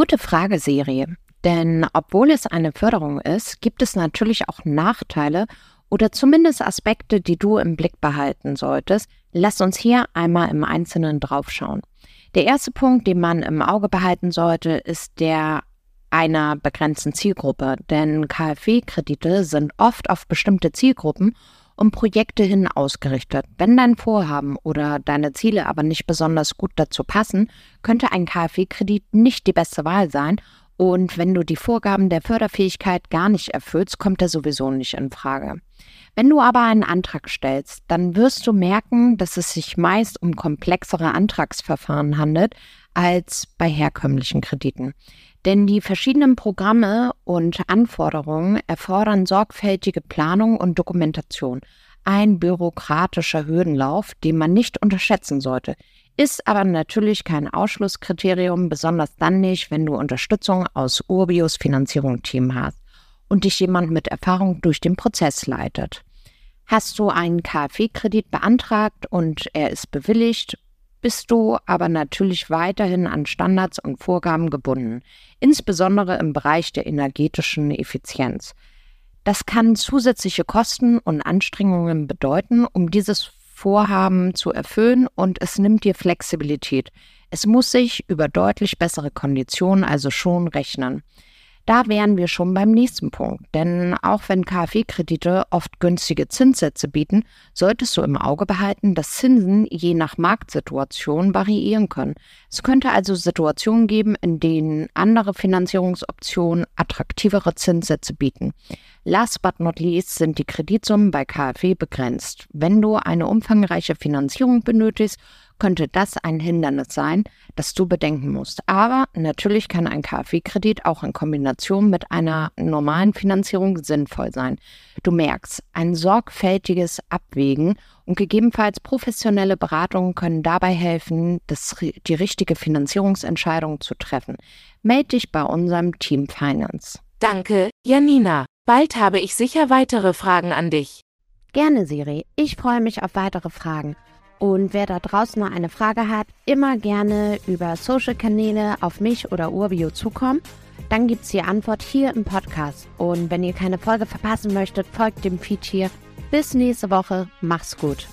Gute Frage, Siri. Denn obwohl es eine Förderung ist, gibt es natürlich auch Nachteile oder zumindest Aspekte, die du im Blick behalten solltest. Lass uns hier einmal im Einzelnen draufschauen. Der erste Punkt, den man im Auge behalten sollte, ist der einer begrenzten Zielgruppe, denn KfW-Kredite sind oft auf bestimmte Zielgruppen und Projekte hin ausgerichtet. Wenn dein Vorhaben oder deine Ziele aber nicht besonders gut dazu passen, könnte ein KfW-Kredit nicht die beste Wahl sein und wenn du die Vorgaben der Förderfähigkeit gar nicht erfüllst, kommt er sowieso nicht in Frage. Wenn du aber einen Antrag stellst, dann wirst du merken, dass es sich meist um komplexere Antragsverfahren handelt als bei herkömmlichen Krediten. Denn die verschiedenen Programme und Anforderungen erfordern sorgfältige Planung und Dokumentation. Ein bürokratischer Hürdenlauf, den man nicht unterschätzen sollte ist aber natürlich kein Ausschlusskriterium, besonders dann nicht, wenn du Unterstützung aus Urbios Finanzierungsteam hast und dich jemand mit Erfahrung durch den Prozess leitet. Hast du einen KfW-Kredit beantragt und er ist bewilligt, bist du aber natürlich weiterhin an Standards und Vorgaben gebunden, insbesondere im Bereich der energetischen Effizienz. Das kann zusätzliche Kosten und Anstrengungen bedeuten, um dieses Vorhaben zu erfüllen und es nimmt dir Flexibilität. Es muss sich über deutlich bessere Konditionen also schon rechnen. Da wären wir schon beim nächsten Punkt, denn auch wenn KfW-Kredite oft günstige Zinssätze bieten, solltest du im Auge behalten, dass Zinsen je nach Marktsituation variieren können. Es könnte also Situationen geben, in denen andere Finanzierungsoptionen attraktivere Zinssätze bieten. Last but not least sind die Kreditsummen bei KfW begrenzt. Wenn du eine umfangreiche Finanzierung benötigst, könnte das ein Hindernis sein, das du bedenken musst. Aber natürlich kann ein KfW-Kredit auch in Kombination mit einer normalen Finanzierung sinnvoll sein. Du merkst, ein sorgfältiges Abwägen und gegebenenfalls professionelle Beratungen können dabei helfen, das, die richtige Finanzierungsentscheidung zu treffen. Melde dich bei unserem Team Finance. Danke, Janina. Bald habe ich sicher weitere Fragen an dich. Gerne, Siri. Ich freue mich auf weitere Fragen. Und wer da draußen noch eine Frage hat, immer gerne über Social-Kanäle auf mich oder Urbio zukommen. Dann gibt es die Antwort hier im Podcast. Und wenn ihr keine Folge verpassen möchtet, folgt dem Feed hier. Bis nächste Woche. Mach's gut.